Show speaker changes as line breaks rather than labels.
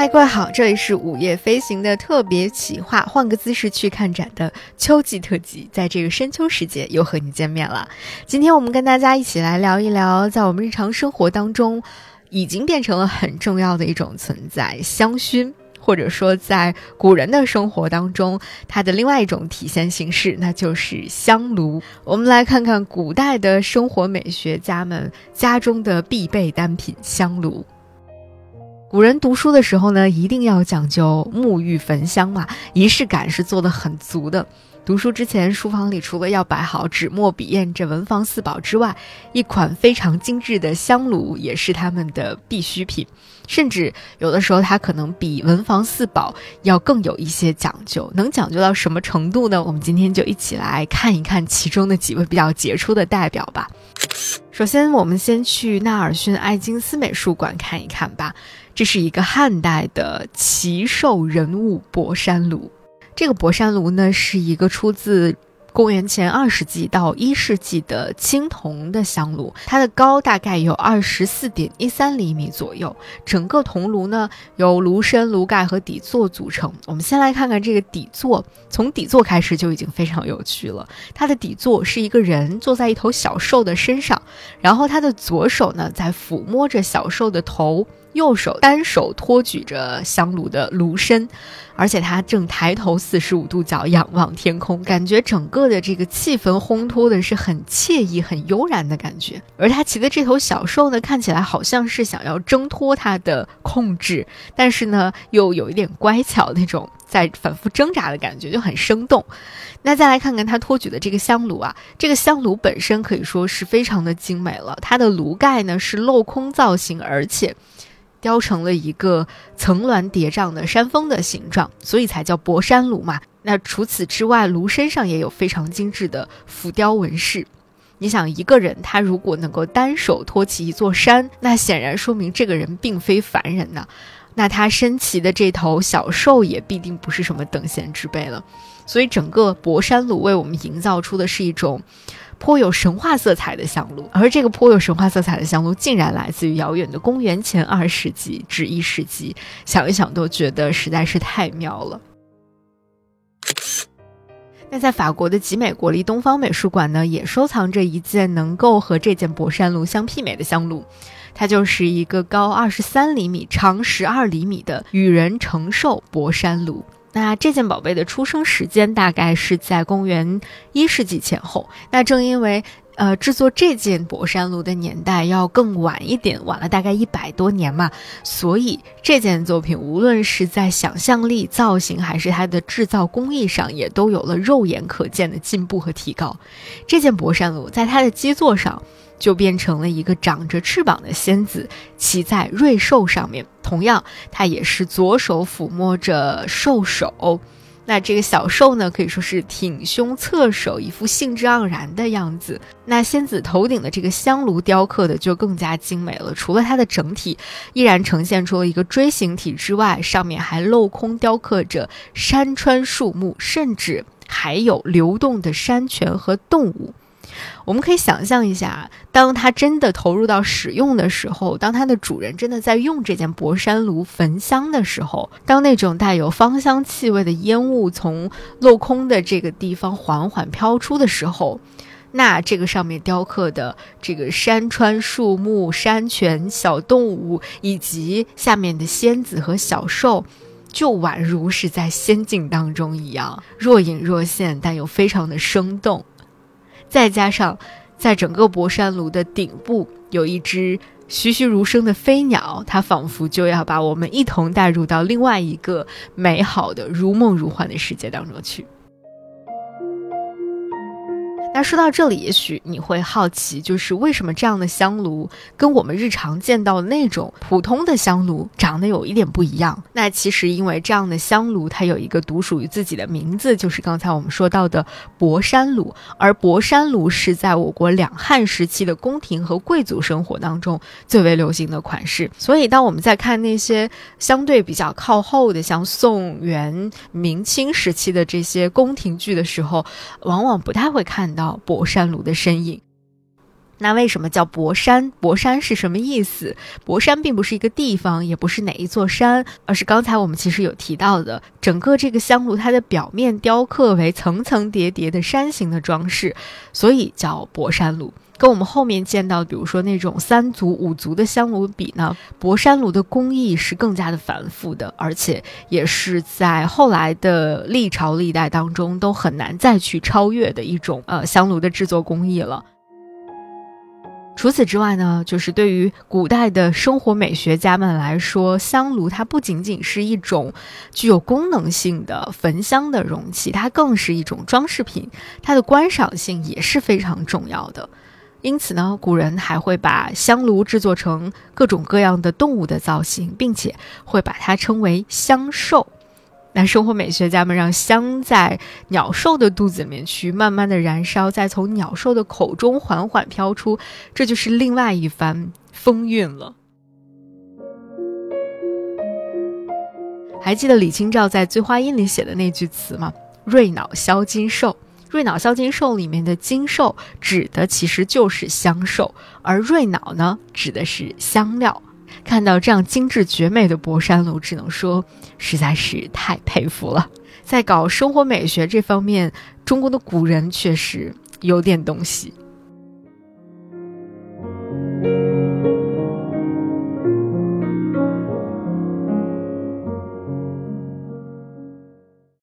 嗨，各位好，这里是午夜飞行的特别企划，换个姿势去看展的秋季特辑，在这个深秋时节又和你见面了。今天我们跟大家一起来聊一聊，在我们日常生活当中，已经变成了很重要的一种存在——香薰。或者说，在古人的生活当中，它的另外一种体现形式，那就是香炉。我们来看看古代的生活美学家们家中的必备单品——香炉。古人读书的时候呢，一定要讲究沐浴焚香嘛，仪式感是做的很足的。读书之前，书房里除了要摆好纸墨笔砚这文房四宝之外，一款非常精致的香炉也是他们的必需品。甚至有的时候，它可能比文房四宝要更有一些讲究。能讲究到什么程度呢？我们今天就一起来看一看其中的几位比较杰出的代表吧。首先，我们先去纳尔逊艾金斯美术馆看一看吧。这是一个汉代的奇兽人物博山炉。这个博山炉呢，是一个出自公元前二世纪到一世纪的青铜的香炉，它的高大概有二十四点一三厘米左右。整个铜炉呢，由炉身、炉盖和底座组成。我们先来看看这个底座，从底座开始就已经非常有趣了。它的底座是一个人坐在一头小兽的身上，然后他的左手呢在抚摸着小兽的头。右手单手托举着香炉的炉身，而且他正抬头四十五度角仰望天空，感觉整个的这个气氛烘托的是很惬意、很悠然的感觉。而他骑的这头小兽呢，看起来好像是想要挣脱他的控制，但是呢，又有一点乖巧那种在反复挣扎的感觉，就很生动。那再来看看他托举的这个香炉啊，这个香炉本身可以说是非常的精美了，它的炉盖呢是镂空造型，而且。雕成了一个层峦叠嶂的山峰的形状，所以才叫博山炉嘛。那除此之外，炉身上也有非常精致的浮雕纹饰。你想，一个人他如果能够单手托起一座山，那显然说明这个人并非凡人呐。那他身骑的这头小兽也必定不是什么等闲之辈了。所以，整个博山炉为我们营造出的是一种。颇有神话色彩的香炉，而这个颇有神话色彩的香炉，竟然来自于遥远的公元前二世纪至一世纪，想一想都觉得实在是太妙了。那在法国的集美国立东方美术馆呢，也收藏着一件能够和这件博山炉相媲美的香炉，它就是一个高二十三厘米、长十二厘米的羽人承受博山炉。那这件宝贝的出生时间大概是在公元一世纪前后。那正因为，呃，制作这件博山炉的年代要更晚一点，晚了大概一百多年嘛，所以这件作品无论是在想象力、造型，还是它的制造工艺上，也都有了肉眼可见的进步和提高。这件博山炉在它的基座上。就变成了一个长着翅膀的仙子，骑在瑞兽上面。同样，它也是左手抚摸着兽首。那这个小兽呢，可以说是挺胸侧首，一副兴致盎然的样子。那仙子头顶的这个香炉雕刻的就更加精美了。除了它的整体依然呈现出了一个锥形体之外，上面还镂空雕刻着山川树木，甚至还有流动的山泉和动物。我们可以想象一下，当它真的投入到使用的时候，当它的主人真的在用这件博山炉焚香的时候，当那种带有芳香气味的烟雾从镂空的这个地方缓缓飘出的时候，那这个上面雕刻的这个山川树木、山泉、小动物以及下面的仙子和小兽，就宛如是在仙境当中一样，若隐若现，但又非常的生动。再加上，在整个博山炉的顶部有一只栩栩如生的飞鸟，它仿佛就要把我们一同带入到另外一个美好的如梦如幻的世界当中去。那说到这里，也许你会好奇，就是为什么这样的香炉跟我们日常见到的那种普通的香炉长得有一点不一样？那其实因为这样的香炉它有一个独属于自己的名字，就是刚才我们说到的博山炉。而博山炉是在我国两汉时期的宫廷和贵族生活当中最为流行的款式。所以，当我们在看那些相对比较靠后的，像宋元明清时期的这些宫廷剧的时候，往往不太会看到。博山炉的身影。那为什么叫博山？博山是什么意思？博山并不是一个地方，也不是哪一座山，而是刚才我们其实有提到的，整个这个香炉它的表面雕刻为层层叠叠的山形的装饰，所以叫博山炉。跟我们后面见到，比如说那种三足、五足的香炉比呢，博山炉的工艺是更加的繁复的，而且也是在后来的历朝历代当中都很难再去超越的一种呃香炉的制作工艺了。除此之外呢，就是对于古代的生活美学家们来说，香炉它不仅仅是一种具有功能性的焚香的容器，它更是一种装饰品，它的观赏性也是非常重要的。因此呢，古人还会把香炉制作成各种各样的动物的造型，并且会把它称为香兽。那生活美学家们让香在鸟兽的肚子里面去慢慢的燃烧，再从鸟兽的口中缓缓飘出，这就是另外一番风韵了。还记得李清照在《醉花阴》里写的那句词吗？“瑞脑消金兽”。瑞脑消金兽里面的金兽指的其实就是香兽，而瑞脑呢指的是香料。看到这样精致绝美的博山炉，只能说实在是太佩服了。在搞生活美学这方面，中国的古人确实有点东西。